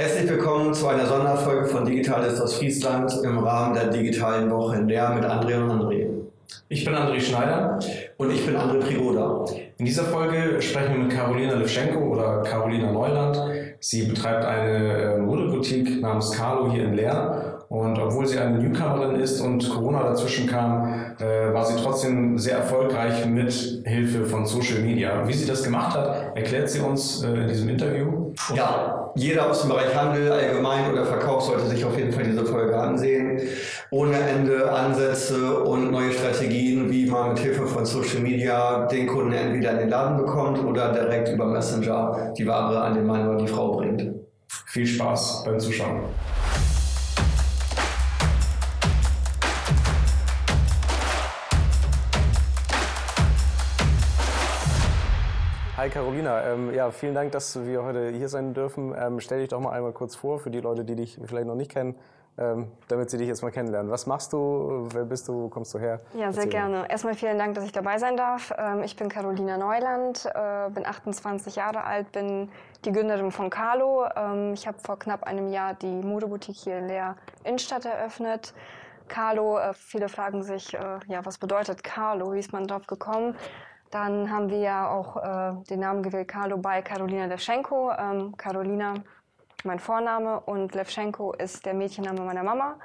Herzlich willkommen zu einer Sonderfolge von Digital ist aus Friesland im Rahmen der digitalen Woche in der mit André und André. Ich bin André Schneider und ich bin André Prigoda. In dieser Folge sprechen wir mit Carolina Levchenko oder Carolina Neuland. Sie betreibt eine äh, Modeboutique namens Carlo hier in Leer und obwohl sie eine Newcomerin ist und Corona dazwischen kam, äh, war sie trotzdem sehr erfolgreich mit Hilfe von Social Media. Wie sie das gemacht hat, erklärt sie uns äh, in diesem Interview. Ja, jeder aus dem Bereich Handel allgemein oder Verkauf sollte sich auf jeden Fall diese Folge ansehen. Ohne Ende Ansätze und neue Strategien, wie man mit Hilfe von Social Media den Kunden entweder in den Laden bekommt oder direkt über Messenger die Ware an den Mann oder die Frau bringt. Viel Spaß beim Zuschauen. Hi Carolina, ähm, ja, vielen Dank, dass wir heute hier sein dürfen. Ähm, stell dich doch mal einmal kurz vor für die Leute, die dich vielleicht noch nicht kennen, ähm, damit sie dich jetzt mal kennenlernen. Was machst du? Wer bist du? Wo kommst du her? Ja, sehr Erzähl gerne. Erstmal vielen Dank, dass ich dabei sein darf. Ähm, ich bin Carolina Neuland, äh, bin 28 Jahre alt, bin die Gründerin von Carlo. Ähm, ich habe vor knapp einem Jahr die Modeboutique hier in Leer Innenstadt eröffnet. Carlo, äh, viele fragen sich, äh, ja, was bedeutet Carlo? Wie ist man drauf gekommen? Dann haben wir ja auch äh, den Namen gewählt, Carlo bei Carolina Levchenko. Ähm, Carolina, mein Vorname, und Levchenko ist der Mädchenname meiner Mama.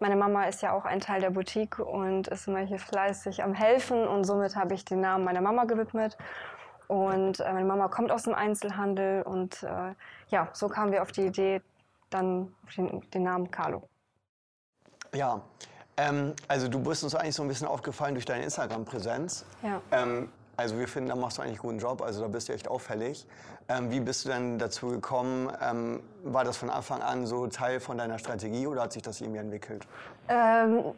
Meine Mama ist ja auch ein Teil der Boutique und ist immer hier fleißig am Helfen und somit habe ich den Namen meiner Mama gewidmet. Und äh, meine Mama kommt aus dem Einzelhandel und äh, ja, so kamen wir auf die Idee, dann den, den Namen Carlo. Ja, ähm, also du bist uns eigentlich so ein bisschen aufgefallen durch deine Instagram-Präsenz. Ja. Ähm, also wir finden, da machst du eigentlich einen guten Job, also da bist du echt auffällig. Ähm, wie bist du denn dazu gekommen? Ähm, war das von Anfang an so Teil von deiner Strategie oder hat sich das irgendwie entwickelt? Ähm,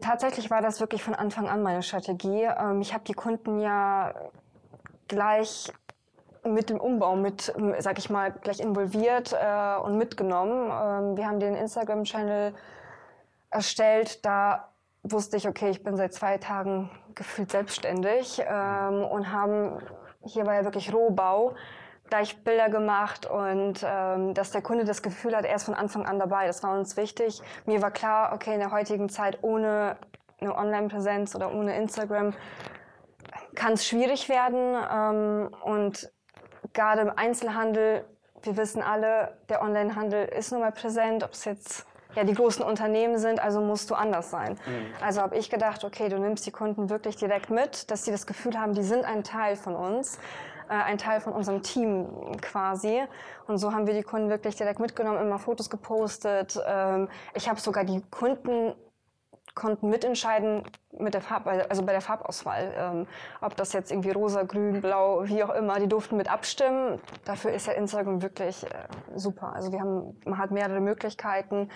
tatsächlich war das wirklich von Anfang an meine Strategie. Ähm, ich habe die Kunden ja gleich mit dem Umbau mit, sag ich mal, gleich involviert äh, und mitgenommen. Ähm, wir haben den Instagram-Channel erstellt, da wusste ich, okay, ich bin seit zwei Tagen gefühlt selbstständig ähm, und haben, hier war ja wirklich Rohbau, gleich Bilder gemacht und ähm, dass der Kunde das Gefühl hat, er ist von Anfang an dabei. Das war uns wichtig. Mir war klar, okay, in der heutigen Zeit ohne eine Online-Präsenz oder ohne Instagram kann es schwierig werden ähm, und gerade im Einzelhandel, wir wissen alle, der Onlinehandel ist nun mal präsent, ob es jetzt ja die großen Unternehmen sind, also musst du anders sein. Mhm. Also habe ich gedacht, okay, du nimmst die Kunden wirklich direkt mit, dass sie das Gefühl haben, die sind ein Teil von uns, äh, ein Teil von unserem Team quasi. Und so haben wir die Kunden wirklich direkt mitgenommen, immer Fotos gepostet. Ähm, ich habe sogar die Kunden konnten mitentscheiden mit der Farb, also bei der Farbauswahl, ähm, ob das jetzt irgendwie rosa, grün, blau, wie auch immer, die durften mit abstimmen. Dafür ist ja Instagram wirklich äh, super. Also wir haben, man hat mehrere Möglichkeiten.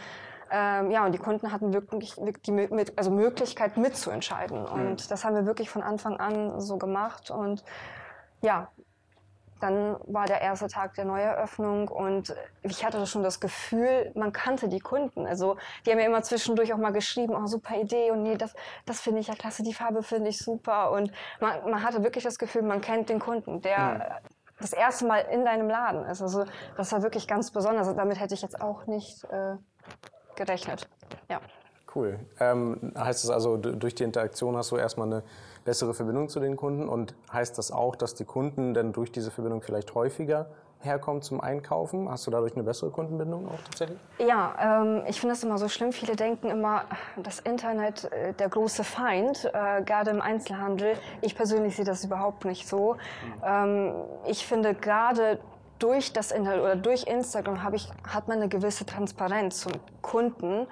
Ähm, ja, und die Kunden hatten wirklich, die mit, also Möglichkeit mitzuentscheiden. Und mhm. das haben wir wirklich von Anfang an so gemacht. Und ja, dann war der erste Tag der Neueröffnung und ich hatte schon das Gefühl, man kannte die Kunden. Also die haben ja immer zwischendurch auch mal geschrieben, oh super Idee und nee, das, das finde ich ja klasse, die Farbe finde ich super. Und man, man hatte wirklich das Gefühl, man kennt den Kunden, der mhm. das erste Mal in deinem Laden ist. Also das war wirklich ganz besonders. Damit hätte ich jetzt auch nicht äh, gerechnet. Ja. Cool. Ähm, heißt es also, durch die Interaktion hast du erstmal eine bessere Verbindung zu den Kunden und heißt das auch, dass die Kunden dann durch diese Verbindung vielleicht häufiger herkommen zum Einkaufen? Hast du dadurch eine bessere Kundenbindung auch tatsächlich? Ja, ähm, ich finde es immer so schlimm. Viele denken immer, das Internet äh, der große Feind, äh, gerade im Einzelhandel. Ich persönlich sehe das überhaupt nicht so. Mhm. Ähm, ich finde gerade durch das Internet oder durch Instagram ich, hat man eine gewisse Transparenz zum Kunden.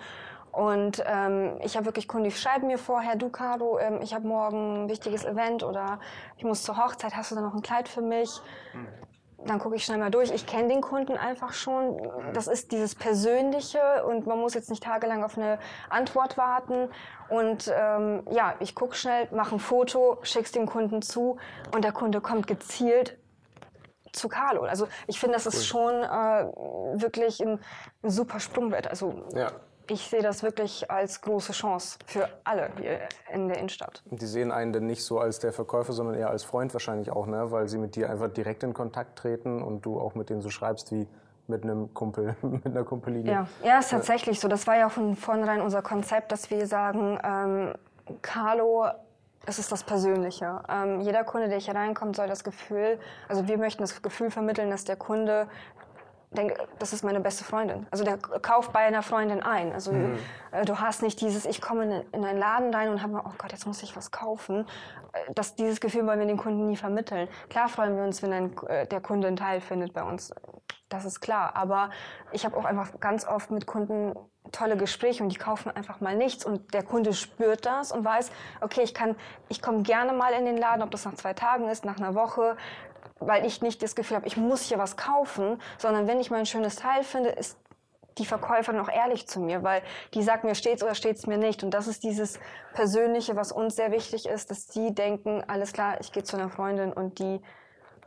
Und ähm, ich habe wirklich Kunden, die schreiben mir vorher, du Caro, ähm, ich habe morgen ein wichtiges Event oder ich muss zur Hochzeit, hast du da noch ein Kleid für mich? Mhm. Dann gucke ich schnell mal durch. Ich kenne den Kunden einfach schon. Das ist dieses Persönliche und man muss jetzt nicht tagelang auf eine Antwort warten. Und ähm, ja, ich gucke schnell, mache ein Foto, schick's dem Kunden zu und der Kunde kommt gezielt zu Carlo. Also ich finde, das ist schon äh, wirklich ein, ein super Sprungbrett. Also ja ich sehe das wirklich als große Chance für alle hier in der Innenstadt. Die sehen einen denn nicht so als der Verkäufer, sondern eher als Freund wahrscheinlich auch, ne? weil sie mit dir einfach direkt in Kontakt treten und du auch mit denen so schreibst wie mit einem Kumpel, mit einer Kumpellinie. Ja, ja ist tatsächlich so. Das war ja von vornherein unser Konzept, dass wir sagen, ähm, Carlo, es ist das Persönliche. Ähm, jeder Kunde, der hier reinkommt, soll das Gefühl, also wir möchten das Gefühl vermitteln, dass der Kunde denke, das ist meine beste Freundin. Also der kauft bei einer Freundin ein. Also mhm. äh, du hast nicht dieses, ich komme in, in einen Laden rein und habe, oh Gott, jetzt muss ich was kaufen. Äh, das, dieses Gefühl wollen wir den Kunden nie vermitteln. Klar freuen wir uns, wenn ein, äh, der Kunde einen Teil findet bei uns. Das ist klar. Aber ich habe auch einfach ganz oft mit Kunden tolle Gespräche und die kaufen einfach mal nichts und der Kunde spürt das und weiß, okay, ich kann, ich komme gerne mal in den Laden, ob das nach zwei Tagen ist, nach einer Woche, weil ich nicht das Gefühl habe, ich muss hier was kaufen, sondern wenn ich mal ein schönes Teil finde, ist die Verkäuferin auch ehrlich zu mir, weil die sagt mir steht's oder steht's mir nicht. Und das ist dieses Persönliche, was uns sehr wichtig ist, dass die denken, alles klar, ich gehe zu einer Freundin und die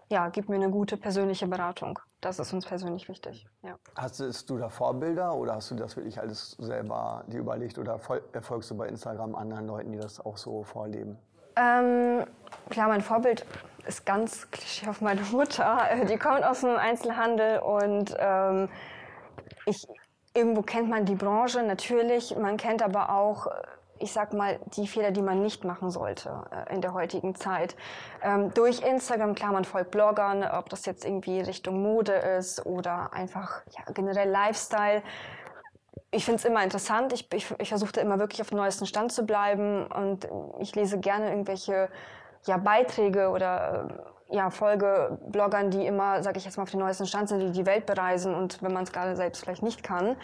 ja, gibt mir eine gute persönliche Beratung. Das ist uns persönlich wichtig. Ja. Hast du da Vorbilder oder hast du das wirklich alles selber dir überlegt oder erfolgst du bei Instagram anderen Leuten, die das auch so vorleben? Ähm, klar, mein Vorbild ist ganz klischee auf meine Mutter. Die kommt aus dem Einzelhandel und ähm, ich, irgendwo kennt man die Branche natürlich. Man kennt aber auch, ich sag mal, die Fehler, die man nicht machen sollte äh, in der heutigen Zeit. Ähm, durch Instagram, klar, man folgt Bloggern, ob das jetzt irgendwie Richtung Mode ist oder einfach ja, generell Lifestyle ich finde es immer interessant. Ich, ich, ich versuche immer wirklich auf dem neuesten Stand zu bleiben und ich lese gerne irgendwelche ja, Beiträge oder äh, ja, folge Bloggern, die immer, sage ich jetzt mal, auf den neuesten Stand sind, die die Welt bereisen und wenn man es gerade selbst vielleicht nicht kann.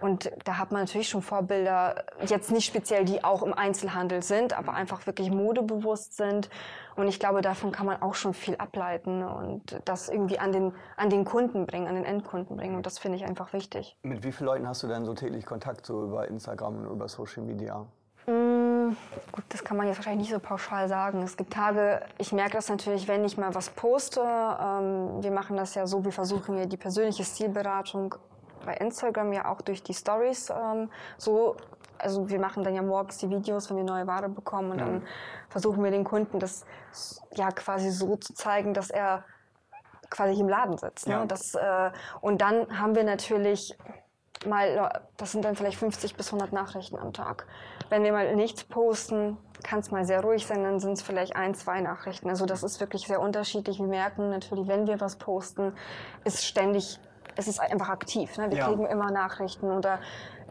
Und da hat man natürlich schon Vorbilder, jetzt nicht speziell, die auch im Einzelhandel sind, aber einfach wirklich modebewusst sind. Und ich glaube, davon kann man auch schon viel ableiten und das irgendwie an den, an den Kunden bringen, an den Endkunden bringen. Und das finde ich einfach wichtig. Mit wie vielen Leuten hast du denn so täglich Kontakt, so über Instagram und über Social Media? Gut, das kann man jetzt wahrscheinlich nicht so pauschal sagen. Es gibt Tage, ich merke das natürlich, wenn ich mal was poste. Ähm, wir machen das ja so, wir versuchen ja die persönliche Stilberatung bei Instagram ja auch durch die Stories ähm, so. Also wir machen dann ja morgens die Videos, wenn wir neue Ware bekommen und ja. dann versuchen wir den Kunden das ja quasi so zu zeigen, dass er quasi im Laden sitzt. Ne? Ja. Das, äh, und dann haben wir natürlich mal, das sind dann vielleicht 50 bis 100 Nachrichten am Tag. Wenn wir mal nichts posten, kann es mal sehr ruhig sein, dann sind es vielleicht ein, zwei Nachrichten. Also das ist wirklich sehr unterschiedlich. Wir merken natürlich, wenn wir was posten, ist ständig, es ist einfach aktiv. Ne? Wir ja. kriegen immer Nachrichten oder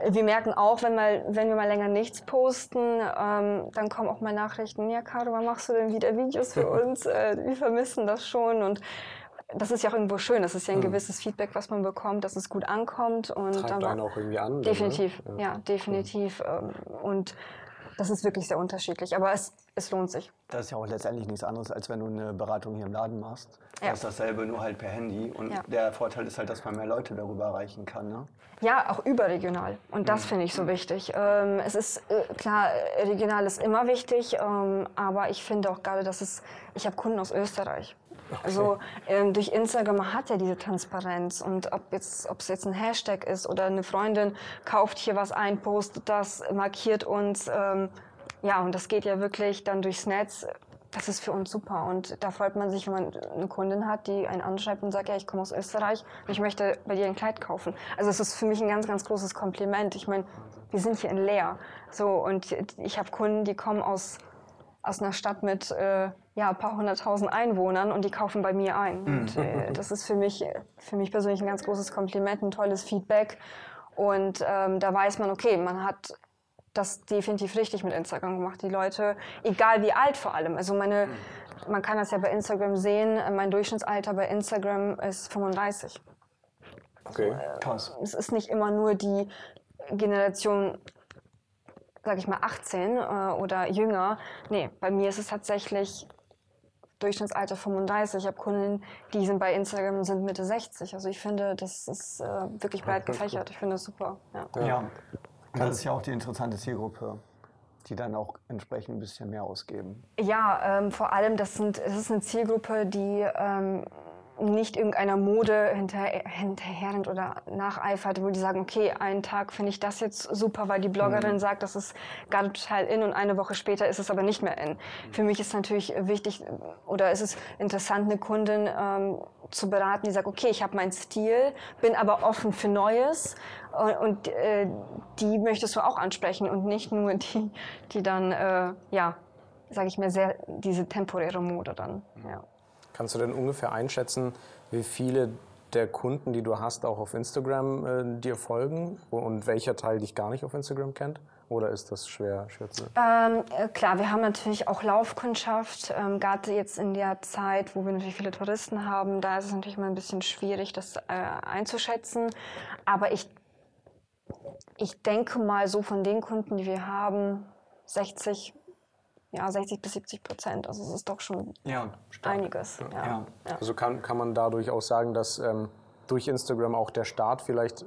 wir merken auch, wenn, mal, wenn wir mal länger nichts posten, ähm, dann kommen auch mal Nachrichten, ja Caro, wann machst du denn wieder Videos für uns? Äh, wir vermissen das schon und das ist ja auch irgendwo schön. Das ist ja ein mhm. gewisses Feedback, was man bekommt, dass es gut ankommt. Und Treibt einen auch irgendwie an. Definitiv, ne? ja. ja. definitiv. Mhm. Und das ist wirklich sehr unterschiedlich, aber es, es lohnt sich. Das ist ja auch letztendlich nichts anderes, als wenn du eine Beratung hier im Laden machst. Ja. Das ist dasselbe, nur halt per Handy. Und ja. der Vorteil ist halt, dass man mehr Leute darüber erreichen kann. Ne? Ja, auch überregional. Und das mhm. finde ich so wichtig. Ähm, es ist äh, klar, regional ist immer wichtig, ähm, aber ich finde auch gerade, dass es, ich habe Kunden aus Österreich. Okay. Also ähm, durch Instagram hat ja diese Transparenz und ob jetzt ob es jetzt ein Hashtag ist oder eine Freundin kauft hier was ein, postet das, markiert uns, ähm, ja und das geht ja wirklich dann durchs Netz. Das ist für uns super und da freut man sich, wenn man eine Kundin hat, die einen anschreibt und sagt, ja, ich komme aus Österreich und ich möchte bei dir ein Kleid kaufen. Also es ist für mich ein ganz, ganz großes Kompliment. Ich meine, wir sind hier in Leer, so und ich habe Kunden, die kommen aus aus einer Stadt mit äh, ja, ein paar hunderttausend Einwohnern und die kaufen bei mir ein. Mhm. Und äh, das ist für mich, für mich persönlich ein ganz großes Kompliment, ein tolles Feedback. Und ähm, da weiß man, okay, man hat das definitiv richtig mit Instagram gemacht. Die Leute, egal wie alt vor allem, also meine, man kann das ja bei Instagram sehen, mein Durchschnittsalter bei Instagram ist 35. Okay, also, krass. Es ist nicht immer nur die Generation sage ich mal, 18 äh, oder jünger. Nee, bei mir ist es tatsächlich Durchschnittsalter 35. Ich habe Kunden, die sind bei Instagram und sind Mitte 60. Also ich finde, das ist äh, wirklich breit gefächert. Ich finde das super. Ja. ja. das ist ja auch die interessante Zielgruppe die dann auch entsprechend ein bisschen mehr ausgeben. Ja, ähm, vor allem, das, sind, das ist eine Zielgruppe, die ähm, nicht irgendeiner Mode hinterher, hinterherrennt oder nacheifert, wo die sagen, okay, einen Tag finde ich das jetzt super, weil die Bloggerin mhm. sagt, das ist gerade total in und eine Woche später ist es aber nicht mehr in. Für mich ist natürlich wichtig oder ist es interessant, eine Kundin ähm, zu beraten, die sagt, okay, ich habe meinen Stil, bin aber offen für Neues und, und äh, die möchtest du auch ansprechen und nicht nur die, die dann, äh, ja, sage ich mir, sehr diese temporäre Mode dann. Ja. Kannst du denn ungefähr einschätzen, wie viele der Kunden, die du hast, auch auf Instagram äh, dir folgen und welcher Teil dich gar nicht auf Instagram kennt? Oder ist das schwer, schwer zu ähm, äh, Klar, wir haben natürlich auch Laufkundschaft. Ähm, Gerade jetzt in der Zeit, wo wir natürlich viele Touristen haben, da ist es natürlich mal ein bisschen schwierig, das äh, einzuschätzen. Aber ich, ich denke mal, so von den Kunden, die wir haben, 60, ja, 60 bis 70 Prozent. Also es ist doch schon Ja, einiges. Ja. Ja. Ja. Also kann, kann man dadurch auch sagen, dass ähm, durch Instagram auch der Start vielleicht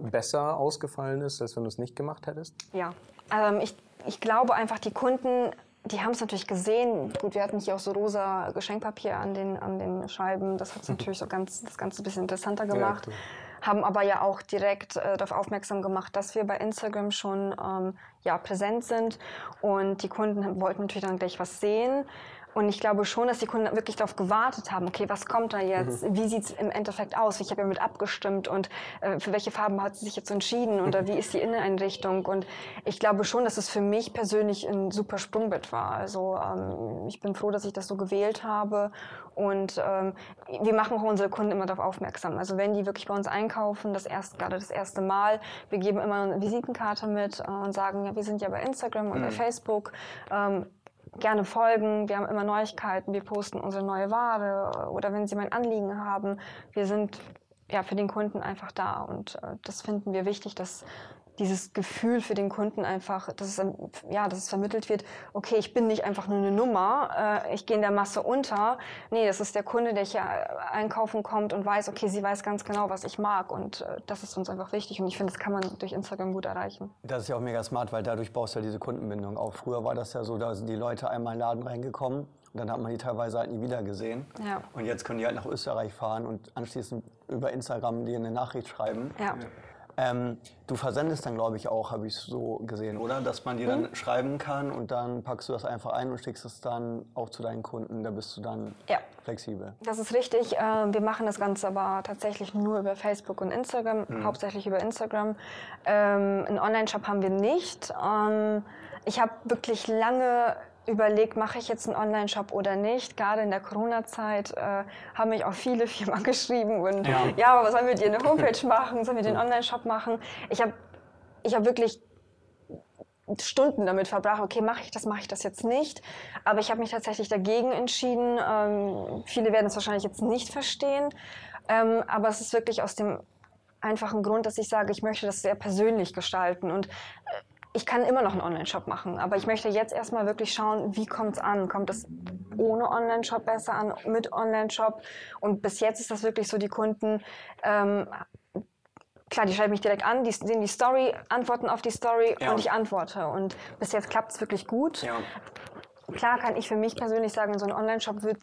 besser ausgefallen ist, als wenn du es nicht gemacht hättest? Ja, ähm, ich, ich glaube einfach, die Kunden, die haben es natürlich gesehen. Gut, wir hatten hier auch so rosa Geschenkpapier an den, an den Scheiben. Das hat es natürlich so ganz, das Ganze ein bisschen interessanter gemacht. klar. Haben aber ja auch direkt äh, darauf aufmerksam gemacht, dass wir bei Instagram schon ähm, ja, präsent sind. Und die Kunden wollten natürlich dann gleich was sehen. Und ich glaube schon, dass die Kunden wirklich darauf gewartet haben, okay, was kommt da jetzt? Wie sieht es im Endeffekt aus? Ich habe ja mit abgestimmt und äh, für welche Farben hat sie sich jetzt entschieden oder wie ist die Inneneinrichtung? Und ich glaube schon, dass es für mich persönlich ein super Sprungbrett war. Also ähm, ich bin froh, dass ich das so gewählt habe. Und ähm, wir machen auch unsere Kunden immer darauf aufmerksam. Also wenn die wirklich bei uns einkaufen, das erst, gerade das erste Mal, wir geben immer eine Visitenkarte mit äh, und sagen, ja, wir sind ja bei Instagram und bei Facebook. Ähm, gerne folgen. Wir haben immer Neuigkeiten. Wir posten unsere neue Ware oder wenn Sie mein Anliegen haben. Wir sind ja für den Kunden einfach da und äh, das finden wir wichtig, dass dieses Gefühl für den Kunden einfach, dass es, ja, dass es vermittelt wird, okay, ich bin nicht einfach nur eine Nummer, äh, ich gehe in der Masse unter. Nee, das ist der Kunde, der hier äh, einkaufen kommt und weiß, okay, sie weiß ganz genau, was ich mag und äh, das ist uns einfach wichtig und ich finde, das kann man durch Instagram gut erreichen. Das ist ja auch mega smart, weil dadurch baust du ja diese Kundenbindung auf. Früher war das ja so, da sind die Leute einmal in den Laden reingekommen und dann hat man die teilweise halt nie wieder gesehen. Ja. Und jetzt können die halt nach Österreich fahren und anschließend über Instagram dir eine Nachricht schreiben. Ja. Ähm, du versendest dann, glaube ich, auch, habe ich so gesehen, oder? Dass man dir dann schreiben kann und dann packst du das einfach ein und schickst es dann auch zu deinen Kunden. Da bist du dann Ja. flexibel. Das ist richtig. Äh, Wir machen das Ganze aber tatsächlich nur über Facebook und Instagram, hauptsächlich über Instagram. Ähm, Einen Online-Shop haben wir nicht. Ähm, Ich habe wirklich lange überlegt, mache ich jetzt einen Online-Shop oder nicht. Gerade in der Corona-Zeit äh, haben mich auch viele Firmen geschrieben und Ja. ja, aber sollen wir dir eine Homepage machen, sollen wir den Online-Shop machen? Ich habe ich hab wirklich Stunden damit verbracht, okay, mache ich das, mache ich das jetzt nicht. Aber ich habe mich tatsächlich dagegen entschieden. Ähm, viele werden es wahrscheinlich jetzt nicht verstehen. Ähm, aber es ist wirklich aus dem einfachen Grund, dass ich sage, ich möchte das sehr persönlich gestalten. Und äh, ich kann immer noch einen Online-Shop machen, aber ich möchte jetzt erstmal wirklich schauen, wie kommt es an? Kommt es ohne Online-Shop besser an, mit Online-Shop? Und bis jetzt ist das wirklich so, die Kunden ähm, klar, die schreiben mich direkt an, die sehen die Story, antworten auf die Story Ja. und ich antworte. Und bis jetzt klappt es wirklich gut. Ja. Klar kann ich für mich persönlich sagen, so ein Online-Shop wird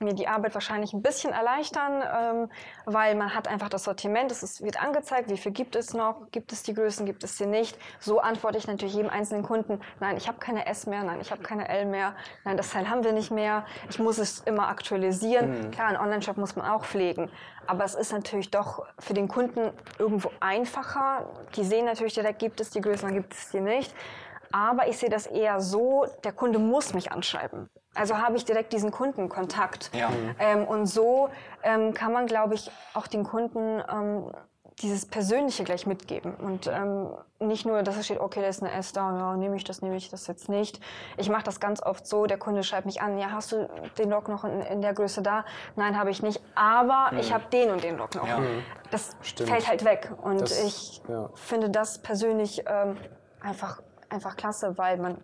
mir die Arbeit wahrscheinlich ein bisschen erleichtern, ähm, weil man hat einfach das Sortiment, es ist, wird angezeigt, wie viel gibt es noch, gibt es die Größen, gibt es sie nicht. So antworte ich natürlich jedem einzelnen Kunden, nein, ich habe keine S mehr, nein, ich habe keine L mehr, nein, das Teil haben wir nicht mehr, ich muss es immer aktualisieren. Klar, ein Online-Shop muss man auch pflegen, aber es ist natürlich doch für den Kunden irgendwo einfacher. Die sehen natürlich direkt, gibt es die Größen, dann gibt es die nicht. Aber ich sehe das eher so, der Kunde muss mich anschreiben. Also habe ich direkt diesen Kundenkontakt. Ja. Ähm, und so ähm, kann man, glaube ich, auch den Kunden ähm, dieses Persönliche gleich mitgeben. Und ähm, nicht nur, dass es steht, okay, da ist eine S da, ja, nehme ich das, nehme ich das jetzt nicht. Ich mache das ganz oft so, der Kunde schreibt mich an, ja, hast du den Rock noch in, in der Größe da? Nein, habe ich nicht, aber ich habe den und den Rock noch. Ja. Das Stimmt. fällt halt weg. Und Das- ich ja. finde das persönlich ähm, einfach, einfach klasse, weil man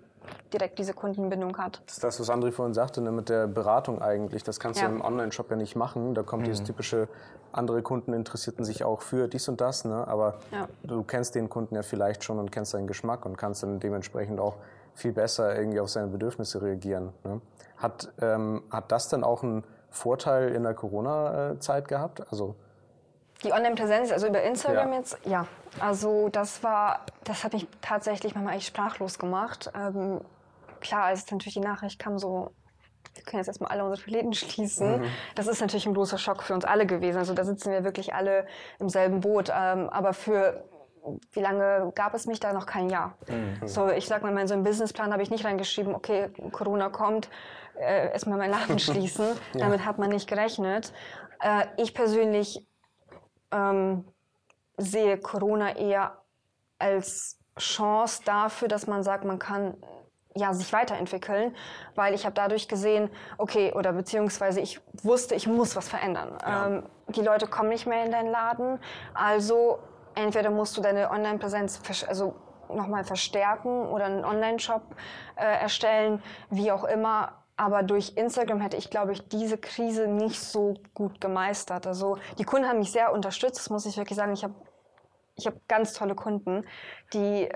direkt diese Kundenbindung hat. Das ist das, was André vorhin sagte, ne, mit der Beratung eigentlich. Das kannst Ja. du im Online-Shop ja nicht machen. Da kommt dieses typische, andere Kunden interessierten sich auch für dies und das. Ne? Aber Ja. du kennst den Kunden ja vielleicht schon und kennst seinen Geschmack und kannst dann dementsprechend auch viel besser irgendwie auf seine Bedürfnisse reagieren. Ne? Hat, ähm, hat das dann auch einen Vorteil in der Corona-Zeit gehabt? Also Die Online-Präsenz, also über Instagram Ja. jetzt, ja. Also das war, das hat mich tatsächlich manchmal echt sprachlos gemacht. Ähm, klar, als natürlich die Nachricht kam, so wir können jetzt erstmal alle unsere Läden schließen. Mhm. Das ist natürlich ein großer Schock für uns alle gewesen. Also da sitzen wir wirklich alle im selben Boot. Ähm, aber für wie lange gab es mich da noch kein Jahr? Mhm. So, ich sag mal, in so einen Businessplan habe ich nicht reingeschrieben, okay, Corona kommt, äh, erstmal meinen Laden schließen. ja. Damit hat man nicht gerechnet. Äh, ich persönlich ähm, sehe Corona eher als Chance dafür, dass man sagt, man kann ja, sich weiterentwickeln, weil ich habe dadurch gesehen, okay, oder beziehungsweise ich wusste, ich muss was verändern. Ja. Ähm, die Leute kommen nicht mehr in deinen Laden, also entweder musst du deine Online-Präsenz also nochmal verstärken oder einen Online-Shop äh, erstellen, wie auch immer. Aber durch Instagram hätte ich, glaube ich, diese Krise nicht so gut gemeistert. Also die Kunden haben mich sehr unterstützt, das muss ich wirklich sagen. Ich habe ich hab ganz tolle Kunden, die äh,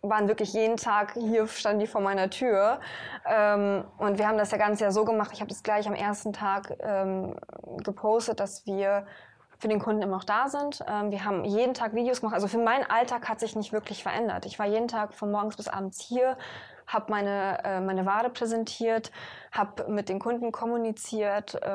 waren wirklich jeden Tag, hier standen die vor meiner Tür. Ähm, und wir haben das ja ganz Jahr so gemacht. Ich habe das gleich am ersten Tag ähm, gepostet, dass wir für den Kunden immer noch da sind. Ähm, wir haben jeden Tag Videos gemacht. Also für meinen Alltag hat sich nicht wirklich verändert. Ich war jeden Tag von morgens bis abends hier, habe meine, äh, meine Ware präsentiert, habe mit den Kunden kommuniziert äh,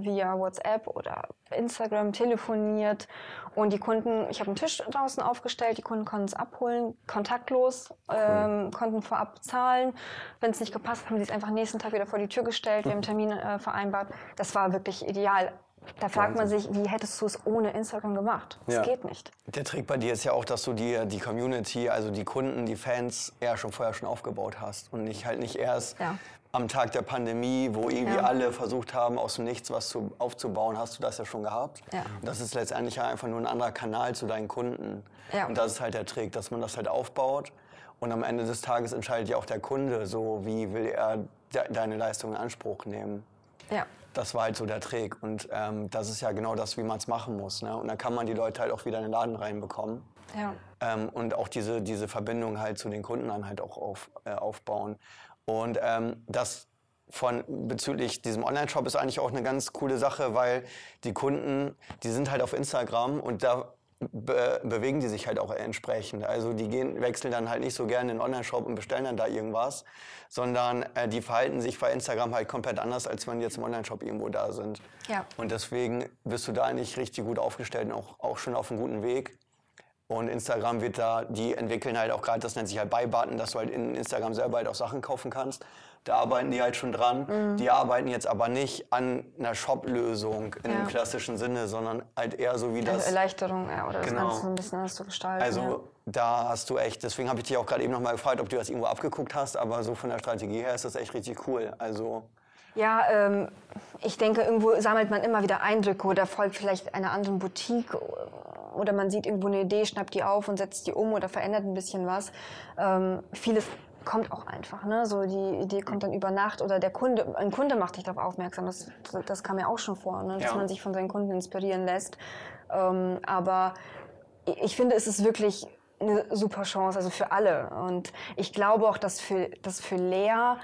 via WhatsApp oder Instagram, telefoniert und die Kunden, ich habe einen Tisch draußen aufgestellt, die Kunden konnten es abholen, kontaktlos, ähm, konnten vorab bezahlen. Wenn es nicht gepasst hat, haben sie es einfach nächsten Tag wieder vor die Tür gestellt, wir haben einen Termin äh, vereinbart. Das war wirklich ideal. Da fragt man sich, wie hättest du es ohne Instagram gemacht? Das ja. geht nicht. Der Trick bei dir ist ja auch, dass du dir die Community, also die Kunden, die Fans eher schon vorher schon aufgebaut hast und nicht halt nicht erst ja. am Tag der Pandemie, wo irgendwie ja. alle versucht haben, aus dem Nichts was zu, aufzubauen, hast du das ja schon gehabt. Ja. Und das ist letztendlich einfach nur ein anderer Kanal zu deinen Kunden. Ja. Und das ist halt der Trick, dass man das halt aufbaut. Und am Ende des Tages entscheidet ja auch der Kunde, so wie will er de deine Leistung in Anspruch nehmen. Ja das war halt so der Trick. Und ähm, das ist ja genau das, wie man es machen muss. Ne? Und dann kann man die Leute halt auch wieder in den Laden reinbekommen. Ja. Ähm, und auch diese, diese Verbindung halt zu den Kunden dann halt auch auf, äh, aufbauen. Und ähm, das von bezüglich diesem Online-Shop ist eigentlich auch eine ganz coole Sache, weil die Kunden, die sind halt auf Instagram und da be bewegen die sich halt auch entsprechend. Also die gehen, wechseln dann halt nicht so gerne in den Online-Shop und bestellen dann da irgendwas, sondern äh, die verhalten sich bei Instagram halt komplett anders, als wenn die jetzt im Online-Shop irgendwo da sind. Ja. Und deswegen bist du da eigentlich richtig gut aufgestellt und auch, auch schon auf einem guten Weg. Und Instagram wird da, die entwickeln halt auch gerade, das nennt sich halt Buy-Button, dass du halt in Instagram selber halt auch Sachen kaufen kannst. Da arbeiten die halt schon dran. Mhm. Die arbeiten jetzt aber nicht an einer Shop-Lösung in ja. klassischen Sinne, sondern halt eher so wie das. Also Erleichterung, ja, oder genau. das Ganze ein bisschen anders zu gestalten. Also ja. da hast du echt, deswegen habe ich dich auch gerade eben nochmal gefragt, ob du das irgendwo abgeguckt hast, aber so von der Strategie her ist das echt richtig cool. Also. Ja, ähm, ich denke, irgendwo sammelt man immer wieder Eindrücke oder folgt vielleicht einer anderen Boutique oder man sieht irgendwo eine Idee, schnappt die auf und setzt die um oder verändert ein bisschen was. Ähm, vieles kommt auch einfach. Ne? So die Idee kommt dann über Nacht oder der Kunde, ein Kunde macht dich darauf aufmerksam. Das, das kam ja auch schon vor, ne? dass ja. man sich von seinen Kunden inspirieren lässt. Ähm, aber ich finde, es ist wirklich eine super Chance, also für alle. Und ich glaube auch, dass für, dass für Lea,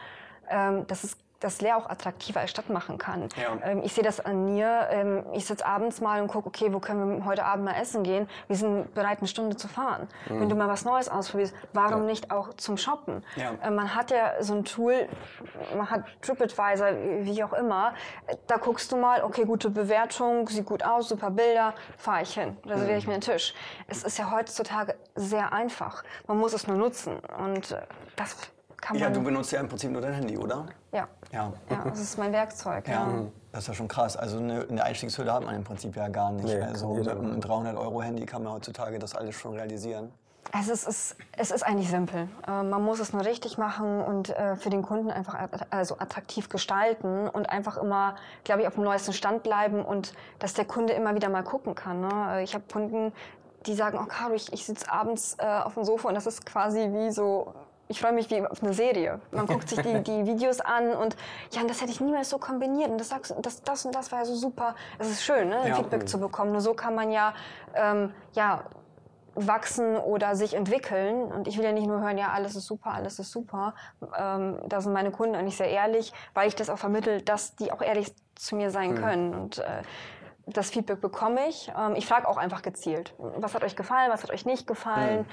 ähm, das ist das Leer auch attraktiver als Stadt machen kann. Ja. Ähm, ich sehe das an mir. Ähm, ich sitze abends mal und gucke, okay, wo können wir heute Abend mal essen gehen? Wir sind bereit, eine Stunde zu fahren. Mhm. Wenn du mal was Neues ausprobierst, warum ja. nicht auch zum Shoppen? Ja. Äh, man hat ja so ein Tool, man hat TripAdvisor, wie auch immer. Da guckst du mal, okay, gute Bewertung, sieht gut aus, super Bilder, fahre ich hin, reserviere mhm. ich mir einen Tisch. Es ist ja heutzutage sehr einfach. Man muss es nur nutzen und äh, das kann ja, du benutzt ja im Prinzip nur dein Handy, oder? Ja. Ja, ja das ist mein Werkzeug. Ja. ja. Das ist ja schon krass. Also eine, eine Einstiegshürde hat man im Prinzip ja gar nicht. Nee, also mit einem 300-Euro-Handy kann man heutzutage das alles schon realisieren. Also es ist, es ist eigentlich simpel. Äh, man muss es nur richtig machen und äh, für den Kunden einfach also attraktiv gestalten und einfach immer, glaube ich, auf dem neuesten Stand bleiben und dass der Kunde immer wieder mal gucken kann. Ne? Ich habe Kunden, die sagen, oh Caro, ich, ich sitze abends äh, auf dem Sofa und das ist quasi wie so ich freue mich wie auf eine Serie. Man guckt sich die, die Videos an und ja, das hätte ich niemals so kombiniert und das, das, das und das war ja so super. Es ist schön, ne, ja. Feedback zu bekommen. Nur so kann man ja, ähm, ja wachsen oder sich entwickeln. Und ich will ja nicht nur hören, ja, alles ist super, alles ist super. Ähm, da sind meine Kunden eigentlich sehr ehrlich, weil ich das auch vermittle, dass die auch ehrlich zu mir sein mhm. können. Und äh, das Feedback bekomme ich. Ähm, ich frage auch einfach gezielt, was hat euch gefallen, was hat euch nicht gefallen. Mhm.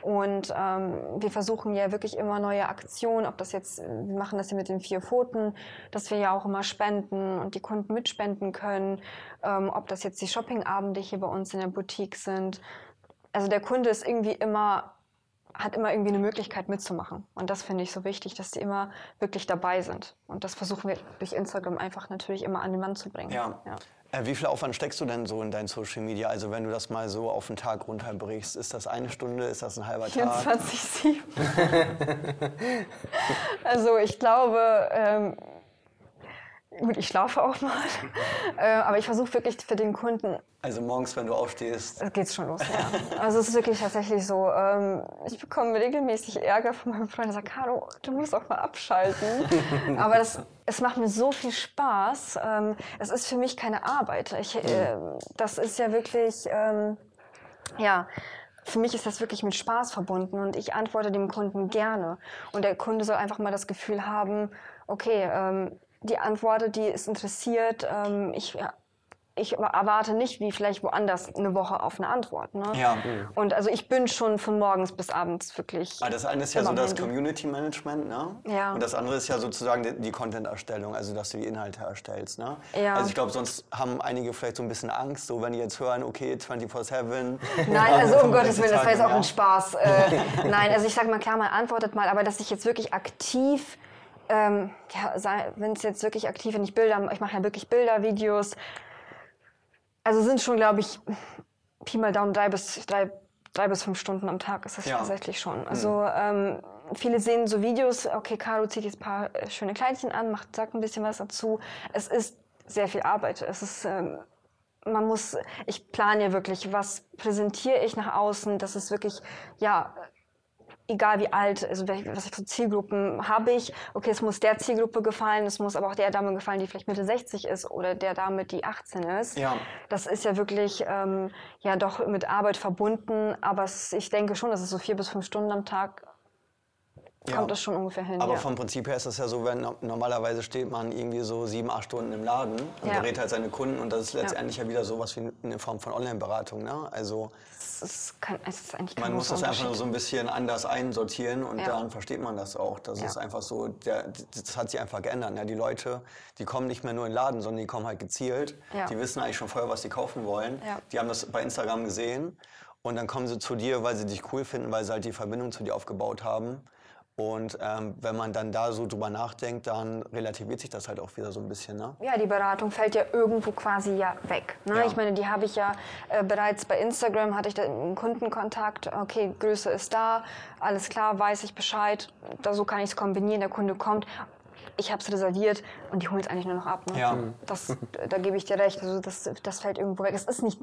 Und ähm, wir versuchen ja wirklich immer neue Aktionen, ob das jetzt, wir machen das hier mit den vier Pfoten, dass wir ja auch immer spenden und die Kunden mitspenden können, ähm, ob das jetzt die Shoppingabende hier bei uns in der Boutique sind. Also der Kunde ist irgendwie immer hat immer irgendwie eine Möglichkeit mitzumachen. Und das finde ich so wichtig, dass sie immer wirklich dabei sind. Und das versuchen wir durch Instagram einfach natürlich immer an den Mann zu bringen. Ja. ja. Äh, wie viel Aufwand steckst du denn so in dein Social Media? Also wenn du das mal so auf den Tag runterbrichst, ist das eine Stunde, ist das ein halber Tag? 24-7. also ich glaube, ähm, Gut, ich schlafe auch mal. äh, aber ich versuche wirklich für den Kunden. Also morgens, wenn du aufstehst. Es geht schon los, ja. Also es ist wirklich tatsächlich so. Ähm, ich bekomme regelmäßig Ärger von meinem Freund, der sagt, Caro, du musst auch mal abschalten. aber das, es macht mir so viel Spaß. Ähm, es ist für mich keine Arbeit. Ich, äh, das ist ja wirklich, ähm, ja, für mich ist das wirklich mit Spaß verbunden und ich antworte dem Kunden gerne. Und der Kunde soll einfach mal das Gefühl haben, okay, ähm, die antwortet, die ist interessiert. Ähm, ich, ich erwarte nicht, wie vielleicht woanders, eine Woche auf eine Antwort. Ne? Ja. Und also ich bin schon von morgens bis abends wirklich. Aber das eine ist ja so das Community Management, ne? Ja. Und das andere ist ja sozusagen die, die Content-Erstellung, also dass du die Inhalte erstellst, ne? Ja. Also ich glaube, sonst haben einige vielleicht so ein bisschen Angst, so wenn die jetzt hören, okay, 24-7. Nein, also um Gottes Willen, das war jetzt auch ein Spaß. Äh, nein, also ich sage mal klar, man antwortet mal, aber dass ich jetzt wirklich aktiv ähm, ja, wenn es jetzt wirklich aktiv, wenn ich Bilder, ich mache ja wirklich Bilder, Videos, also sind schon, glaube ich, Pi mal Daumen drei bis, drei, drei bis fünf Stunden am Tag ist das ja. tatsächlich schon. Mhm. Also ähm, viele sehen so Videos, okay, Caro zieht jetzt ein paar äh, schöne Kleidchen an, macht, sagt ein bisschen was dazu. Es ist sehr viel Arbeit. Es ist, ähm, man muss, ich plane ja wirklich, was präsentiere ich nach außen, dass es wirklich, ja, egal wie alt, also was für Zielgruppen habe ich. Okay, es muss der Zielgruppe gefallen, es muss aber auch der Dame gefallen, die vielleicht Mitte 60 ist oder der Dame, die 18 ist. Ja. Das ist ja wirklich ähm, ja doch mit Arbeit verbunden, aber es, ich denke schon, dass es so vier bis fünf Stunden am Tag kommt ja. das schon ungefähr hin. Aber ja. vom Prinzip her ist das ja so, wenn normalerweise steht man irgendwie so sieben, acht Stunden im Laden und ja. berät halt seine Kunden und das ist letztendlich ja, wieder sowas wie eine Form von Online-Beratung. Ne? Also es ist, kein, es ist eigentlich kein Man muss das einfach nur so ein bisschen anders einsortieren und dann versteht man das auch. Das ist einfach so, der, das hat sich einfach geändert. Ne? Die Leute, die kommen nicht mehr nur in den Laden, sondern die kommen halt gezielt. Die wissen eigentlich schon vorher, was sie kaufen wollen. Die haben das bei Instagram gesehen und dann kommen sie zu dir, weil sie dich cool finden, weil sie halt die Verbindung zu dir aufgebaut haben. Und ähm, wenn man dann da so drüber nachdenkt, dann relativiert sich das halt auch wieder so ein bisschen. Ne? Ja, die Beratung fällt ja irgendwo quasi ja weg. Ne? Ja. Ich meine, die habe ich ja äh, bereits bei Instagram, hatte ich da einen Kundenkontakt. Okay, Größe ist da, alles klar, weiß ich Bescheid. Da, so kann ich es kombinieren, der Kunde kommt. Ich habe es reserviert und die holen es eigentlich nur noch ab. Ne? Ja. Das, da gebe ich dir recht. Also das, das fällt irgendwo weg. Es ist nicht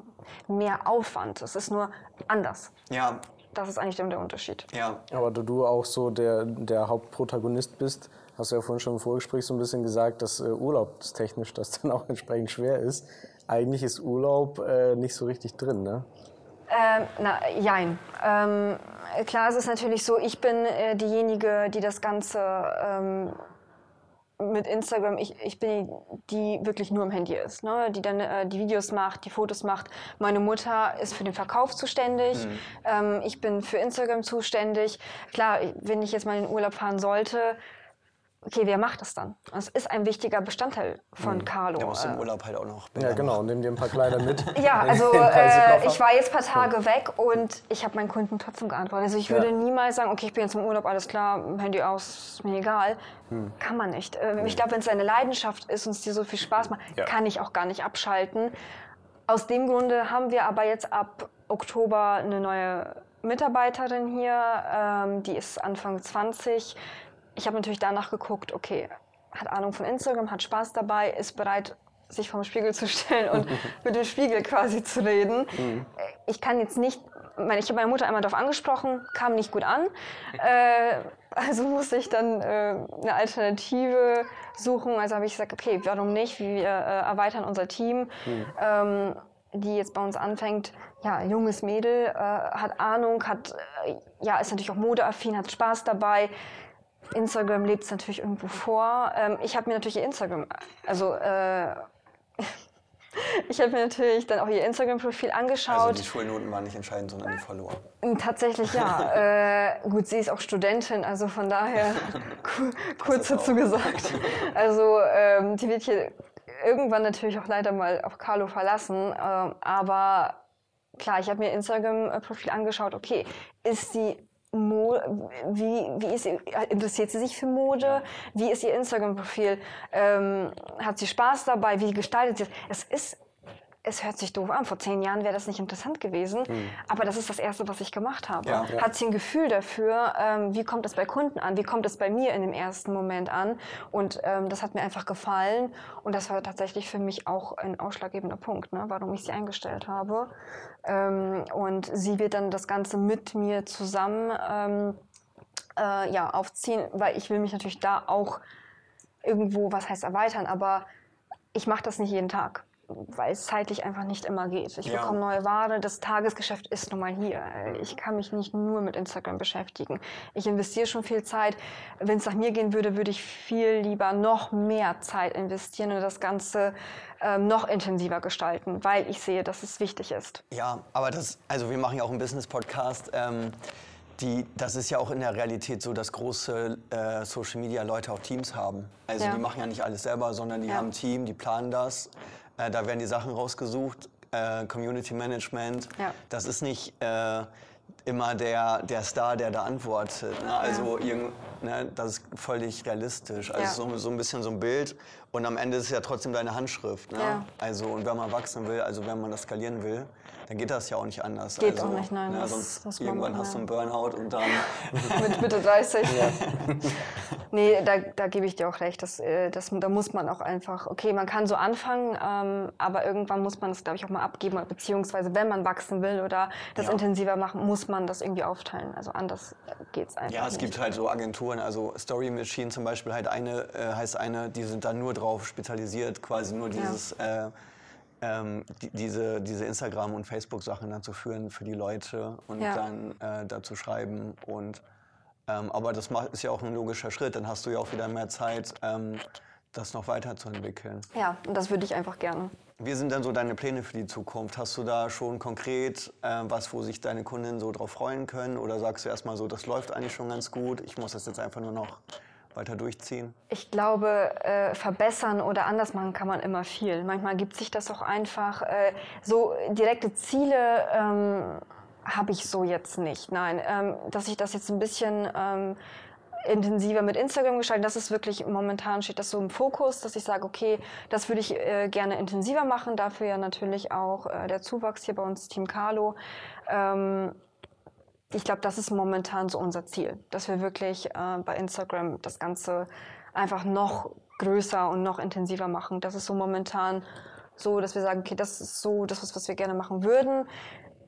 mehr Aufwand, es ist nur anders. Ja, das ist eigentlich der Unterschied. Ja. Aber da du auch so der, der Hauptprotagonist bist, hast du ja vorhin schon im Vorgespräch so ein bisschen gesagt, dass äh, urlaubstechnisch das dann auch entsprechend schwer ist. Eigentlich ist Urlaub äh, nicht so richtig drin, ne? Ähm, na, jein. Ähm, klar, es ist natürlich so, ich bin äh, diejenige, die das Ganze ähm, mit Instagram, ich, ich bin die, die wirklich nur im Handy ist, ne? die dann äh, die Videos macht, die Fotos macht. Meine Mutter ist für den Verkauf zuständig, mhm. ähm, ich bin für Instagram zuständig. Klar, wenn ich jetzt mal in den Urlaub fahren sollte, okay, wer macht das dann? Das ist ein wichtiger Bestandteil von mhm. Carlo. Der muss im äh, Urlaub halt auch noch. Ja, genau, nimm dir ein paar Kleider mit. ja, also äh, ich war jetzt ein paar Tage weg und ich habe meinen Kunden trotzdem geantwortet. Also ich würde ja. niemals sagen, okay, ich bin jetzt im Urlaub, alles klar, Handy aus, ist mir egal. Hm. Kann man nicht. Äh, ich glaube, wenn es eine Leidenschaft ist und es dir so viel Spaß macht, ja. kann ich auch gar nicht abschalten. Aus dem Grunde haben wir aber jetzt ab Oktober eine neue Mitarbeiterin hier, ähm, die ist Anfang 20 ich habe natürlich danach geguckt, okay, hat Ahnung von Instagram, hat Spaß dabei, ist bereit, sich vom Spiegel zu stellen und mit dem Spiegel quasi zu reden. Mhm. Ich kann jetzt nicht, meine, ich habe meine Mutter einmal darauf angesprochen, kam nicht gut an. Äh, also musste ich dann äh, eine Alternative suchen. Also habe ich gesagt, okay, warum nicht? Wir äh, erweitern unser Team. Mhm. Ähm, die jetzt bei uns anfängt, ja, junges Mädel, äh, hat Ahnung, hat, äh, ja, ist natürlich auch modeaffin, hat Spaß dabei, Instagram lebt es natürlich irgendwo vor. Ähm, ich habe mir natürlich Instagram, also äh, Ich habe mir natürlich dann auch ihr Instagram-Profil angeschaut. Also die Schulnoten waren nicht entscheidend, sondern die verloren. Tatsächlich ja. äh, gut, sie ist auch Studentin, also von daher kurz dazu gesagt. Also ähm, die wird hier irgendwann natürlich auch leider mal auf Carlo verlassen. Ähm, aber klar, ich habe mir Instagram-Profil angeschaut. Okay, ist sie Mo wie, wie ist sie, interessiert sie sich für Mode? Wie ist ihr Instagram-Profil? Ähm, hat sie Spaß dabei? Wie gestaltet sie es? Es ist es hört sich doof an. Vor zehn Jahren wäre das nicht interessant gewesen. Mhm. Aber das ist das Erste, was ich gemacht habe. Ja, ja. Hat sie ein Gefühl dafür, ähm, wie kommt es bei Kunden an? Wie kommt es bei mir in dem ersten Moment an? Und ähm, das hat mir einfach gefallen. Und das war tatsächlich für mich auch ein ausschlaggebender Punkt, ne, warum ich sie eingestellt habe. Ähm, und sie wird dann das Ganze mit mir zusammen ähm, äh, ja, aufziehen, weil ich will mich natürlich da auch irgendwo, was heißt erweitern, aber ich mache das nicht jeden Tag weil es zeitlich einfach nicht immer geht. Ich ja. bekomme neue Ware, das Tagesgeschäft ist nun mal hier. Ich kann mich nicht nur mit Instagram beschäftigen. Ich investiere schon viel Zeit. Wenn es nach mir gehen würde, würde ich viel lieber noch mehr Zeit investieren und das Ganze ähm, noch intensiver gestalten, weil ich sehe, dass es wichtig ist. Ja, aber das, also wir machen ja auch einen Business-Podcast. Ähm, die, das ist ja auch in der Realität so, dass große äh, Social Media Leute auch Teams haben. Also ja. die machen ja nicht alles selber, sondern die ja. haben ein Team, die planen das. Äh, da werden die Sachen rausgesucht. Äh, Community Management. Ja. Das ist nicht äh, immer der, der Star, der da antwortet. Ne? Also ja. irgend, ne, das ist völlig realistisch. Also ja. so, so ein bisschen so ein Bild. Und am Ende ist es ja trotzdem deine Handschrift. Ne? Ja. Also und wenn man wachsen will, also wenn man das skalieren will, dann geht das ja auch nicht anders. Geht also, auch nicht, nein. Ne, das, sonst das irgendwann hast du einen Burnout und dann... Mit Mitte 30. Nee, da, da gebe ich dir auch recht. Das, äh, das, da muss man auch einfach... Okay, man kann so anfangen, ähm, aber irgendwann muss man das, glaube ich, auch mal abgeben. Beziehungsweise, wenn man wachsen will oder das ja. intensiver machen, muss man das irgendwie aufteilen. Also anders geht es einfach Ja, es nicht. gibt halt so Agenturen, also Story Machine zum Beispiel halt eine, äh, heißt eine, die sind da nur drauf spezialisiert, quasi nur dieses... Ja. Äh, ähm, die, diese, diese Instagram- und Facebook-Sachen dann zu führen für die Leute und ja. dann äh, dazu schreiben. Und, ähm, aber das ist ja auch ein logischer Schritt. Dann hast du ja auch wieder mehr Zeit, ähm, das noch weiterzuentwickeln. Ja, und das würde ich einfach gerne. Wie sind denn so deine Pläne für die Zukunft? Hast du da schon konkret äh, was, wo sich deine Kundinnen so drauf freuen können? Oder sagst du erstmal so, das läuft eigentlich schon ganz gut, ich muss das jetzt einfach nur noch weiter durchziehen? Ich glaube, äh, verbessern oder anders machen kann man immer viel. Manchmal gibt sich das auch einfach. Äh, so direkte Ziele ähm, habe ich so jetzt nicht. Nein, ähm, dass ich das jetzt ein bisschen ähm, intensiver mit Instagram gestalten. Das ist wirklich momentan steht das so im Fokus, dass ich sage, okay, das würde ich äh, gerne intensiver machen. Dafür ja natürlich auch äh, der Zuwachs hier bei uns Team Carlo. Ähm, ich glaube, das ist momentan so unser Ziel, dass wir wirklich äh, bei Instagram das Ganze einfach noch größer und noch intensiver machen. Das ist so momentan so, dass wir sagen, okay, das ist so das, was wir gerne machen würden.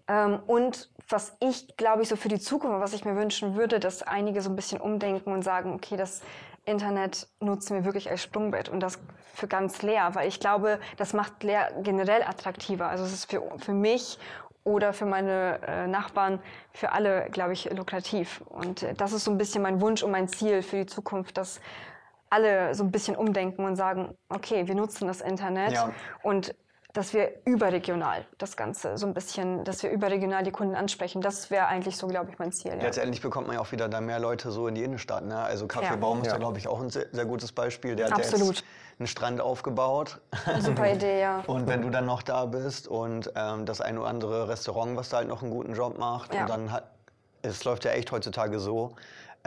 Ähm, und was ich, glaube ich, so für die Zukunft, was ich mir wünschen würde, dass einige so ein bisschen umdenken und sagen, okay, das Internet nutzen wir wirklich als Sprungbrett und das für ganz leer, weil ich glaube, das macht leer generell attraktiver. Also es ist für, für mich oder für meine äh, Nachbarn, für alle, glaube ich, lukrativ. Und äh, das ist so ein bisschen mein Wunsch und mein Ziel für die Zukunft, dass alle so ein bisschen umdenken und sagen, okay, wir nutzen das Internet ja. und dass wir überregional das Ganze so ein bisschen, dass wir überregional die Kunden ansprechen. Das wäre eigentlich so, glaube ich, mein Ziel. Ja. Letztendlich bekommt man ja auch wieder da mehr Leute so in die Innenstadt. Ne? Also Kaffeebaum ja. ist ja, glaube ich, auch ein sehr, sehr, gutes Beispiel. Der Absolut. hat jetzt einen Strand aufgebaut. Super Idee, ja. und wenn du dann noch da bist und ähm, das ein oder andere Restaurant, was da halt noch einen guten Job macht, und dann hat, es läuft ja echt heutzutage so,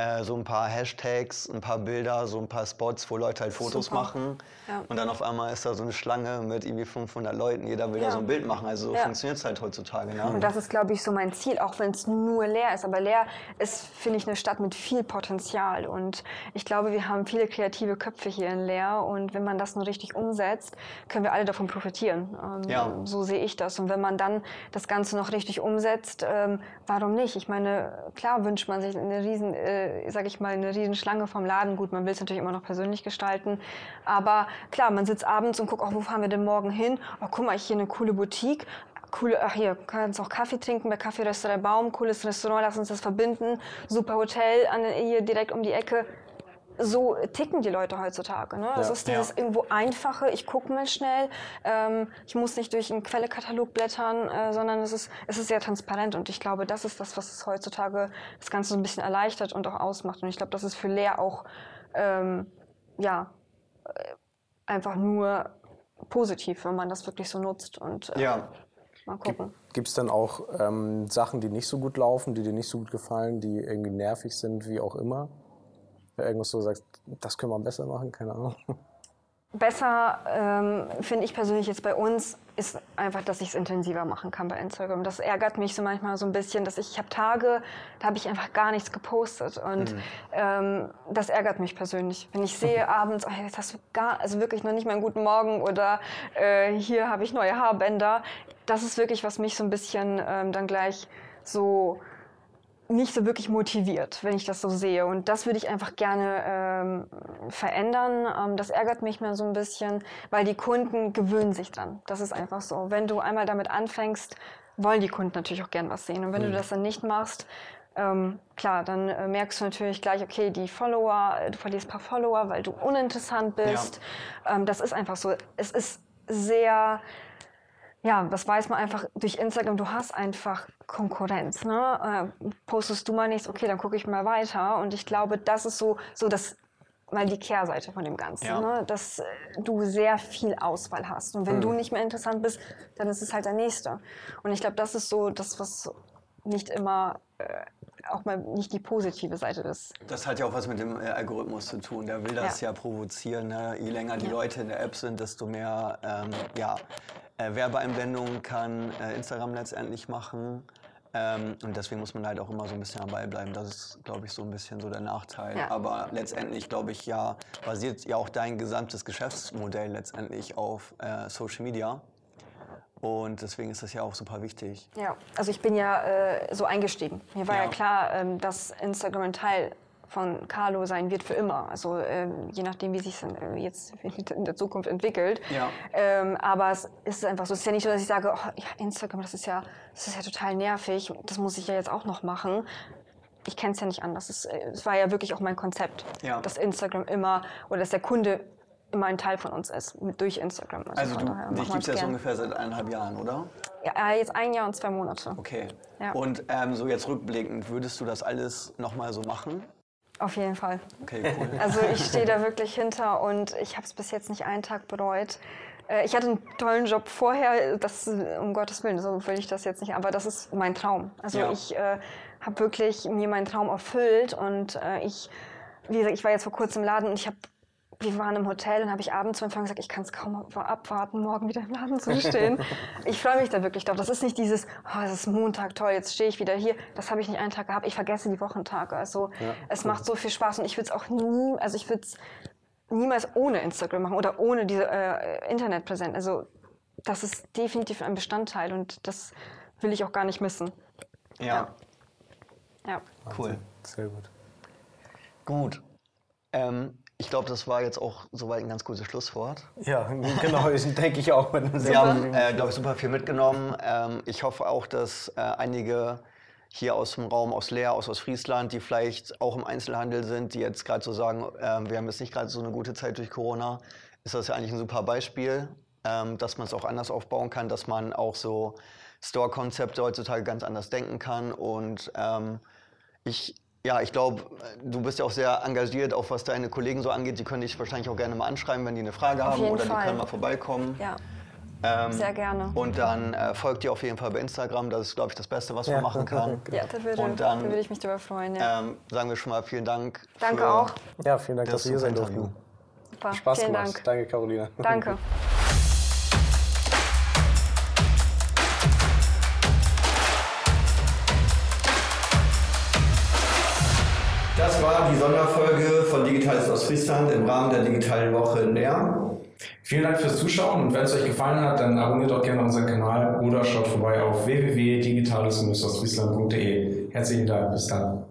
äh, so ein paar Hashtags, ein paar Bilder, so ein paar Spots, wo Leute halt Fotos Super. machen. Ja. Und dann auf einmal ist da so eine Schlange mit irgendwie 500 Leuten. Jeder will ja. da so ein Bild machen. Also so ja. funktioniert es halt heutzutage. Ne? Und das ist, glaube ich, so mein Ziel, auch wenn es nur leer ist. Aber leer ist, finde ich, eine Stadt mit viel Potenzial. Und ich glaube, wir haben viele kreative Köpfe hier in Leer. Und wenn man das nur richtig umsetzt, können wir alle davon profitieren. Ähm, ja. So sehe ich das. Und wenn man dann das Ganze noch richtig umsetzt, ähm, warum nicht? Ich meine, klar wünscht man sich eine riesen äh, sage ich mal, eine Riesenschlange vom Laden. Gut, man will es natürlich immer noch persönlich gestalten. Aber klar, man sitzt abends und guckt, oh, wo fahren wir denn morgen hin? Oh, guck mal, hier eine coole Boutique. Coole, ach hier, kannst auch Kaffee trinken bei Kaffee Restaurant Baum, cooles Restaurant, lass uns das verbinden. Super Hotel an, hier direkt um die Ecke so ticken die Leute heutzutage. Ne? Es ist dieses ja. irgendwo Einfache, ich gucke mal schnell, ähm, ich muss nicht durch einen Quellekatalog blättern, äh, sondern es ist, es ist sehr transparent und ich glaube, das ist das, was es heutzutage das Ganze so ein bisschen erleichtert und auch ausmacht. Und ich glaube, das ist für Lehr auch ähm, ja, äh, einfach nur positiv, wenn man das wirklich so nutzt. Und, äh, ja. Mal gucken. Gibt es dann auch ähm, Sachen, die nicht so gut laufen, die dir nicht so gut gefallen, die irgendwie nervig sind, wie auch immer? Irgendwas so sagst, das können wir besser machen, keine Ahnung. Besser ähm, finde ich persönlich jetzt bei uns ist einfach, dass ich es intensiver machen kann bei Instagram. Das ärgert mich so manchmal so ein bisschen, dass ich, ich habe Tage, da habe ich einfach gar nichts gepostet und mhm. ähm, das ärgert mich persönlich. Wenn ich sehe abends, oh, jetzt hast du gar, also wirklich noch nicht mal einen guten Morgen oder äh, hier habe ich neue Haarbänder, das ist wirklich, was mich so ein bisschen ähm, dann gleich so nicht so wirklich motiviert, wenn ich das so sehe. Und das würde ich einfach gerne ähm, verändern. Ähm, das ärgert mich mal so ein bisschen, weil die Kunden gewöhnen sich dran. Das ist einfach so. Wenn du einmal damit anfängst, wollen die Kunden natürlich auch gern was sehen. Und wenn mhm. du das dann nicht machst, ähm, klar, dann äh, merkst du natürlich gleich, okay, die Follower, du verlierst ein paar Follower, weil du uninteressant bist. Ja. Ähm, das ist einfach so. Es ist sehr ja, das weiß man einfach durch Instagram, du hast einfach Konkurrenz. Ne? Äh, postest du mal nichts, okay, dann gucke ich mal weiter. Und ich glaube, das ist so, so das mal die Kehrseite von dem Ganzen, ja. ne? dass äh, du sehr viel Auswahl hast. Und wenn mhm. du nicht mehr interessant bist, dann ist es halt der Nächste. Und ich glaube, das ist so das, was nicht immer äh, auch mal nicht die positive Seite ist. Das hat ja auch was mit dem äh, Algorithmus zu tun. Der will das ja, ja provozieren. Ne? Je länger die ja. Leute in der App sind, desto mehr ähm, ja, äh, Werbeeinblendungen kann äh, Instagram letztendlich machen. Ähm, und deswegen muss man halt auch immer so ein bisschen dabei bleiben. Das ist, glaube ich, so ein bisschen so der Nachteil. Ja. Aber letztendlich, glaube ich, ja, basiert ja auch dein gesamtes Geschäftsmodell letztendlich auf äh, Social Media. Und deswegen ist das ja auch super wichtig. Ja, also ich bin ja äh, so eingestiegen. Mir war ja, ja klar, ähm, dass Instagram ein Teil von Carlo sein wird für immer. Also ähm, je nachdem, wie sich äh, jetzt in der Zukunft entwickelt. Ja. Ähm, aber es ist einfach so. Es ist ja nicht so, dass ich sage, oh, ja, Instagram, das ist ja, das ist ja total nervig. Das muss ich ja jetzt auch noch machen. Ich kenne es ja nicht anders. Es, äh, es, war ja wirklich auch mein Konzept, ja. dass Instagram immer oder dass der Kunde immer ein Teil von uns ist, mit, durch Instagram. Also, also du, dich gibt es jetzt ungefähr seit eineinhalb Jahren, oder? Ja, jetzt ein Jahr und zwei Monate. Okay. Ja. Und ähm, so jetzt rückblickend, würdest du das alles nochmal so machen? Auf jeden Fall. Okay, cool. Also ich stehe da wirklich hinter und ich habe es bis jetzt nicht einen Tag bereut. Äh, ich hatte einen tollen Job vorher, das, um Gottes Willen, so will ich das jetzt nicht, aber das ist mein Traum. Also ja. ich äh, habe wirklich mir meinen Traum erfüllt und äh, ich, wie gesagt, ich war jetzt vor kurzem im Laden und ich habe wir waren im Hotel und habe ich abends zu Empfang gesagt, ich kann es kaum abwarten, morgen wieder im Laden zu stehen. ich freue mich da wirklich drauf. Das ist nicht dieses, oh, es ist Montag, toll, jetzt stehe ich wieder hier. Das habe ich nicht einen Tag gehabt. Ich vergesse die Wochentage. Also ja, es cool. macht so viel Spaß und ich würde es auch nie, also ich würde es niemals ohne Instagram machen oder ohne diese äh, Internetpräsenz. Also das ist definitiv ein Bestandteil und das will ich auch gar nicht missen. Ja. Ja. ja. Cool. Sehr gut. Gut. Ähm, ich glaube, das war jetzt auch soweit ein ganz gutes Schlusswort. Ja, genau, denke ich auch. Sie haben, äh, glaube ich, super viel mitgenommen. Ähm, ich hoffe auch, dass äh, einige hier aus dem Raum, aus Leer, aus Ostfriesland, die vielleicht auch im Einzelhandel sind, die jetzt gerade so sagen, äh, wir haben jetzt nicht gerade so eine gute Zeit durch Corona, ist das ja eigentlich ein super Beispiel, ähm, dass man es auch anders aufbauen kann, dass man auch so Store-Konzepte heutzutage ganz anders denken kann. Und ähm, ich ja, ich glaube, du bist ja auch sehr engagiert, auch was deine Kollegen so angeht. Die können dich wahrscheinlich auch gerne mal anschreiben, wenn die eine Frage auf haben oder Fall. die können mal vorbeikommen. Ja. Ähm, sehr gerne. Und dann äh, folgt ihr auf jeden Fall bei Instagram. Das ist, glaube ich, das Beste, was ja. man machen kann. Ja, da würde, und dann, da würde ich mich darüber freuen. Ja. Ähm, sagen wir schon mal vielen Dank. Danke auch. Ja, vielen Dank, das dass wir hier sein durften. Super. Spaß vielen gemacht. Dank. Danke, Carolina. Danke. die Sonderfolge von Digitales Ostfriesland im Rahmen der Digitalen Woche in Leer. Vielen Dank fürs Zuschauen und wenn es euch gefallen hat, dann abonniert doch gerne unseren Kanal oder schaut vorbei auf www.digitales-ostfriesland.de. Herzlichen Dank, bis dann.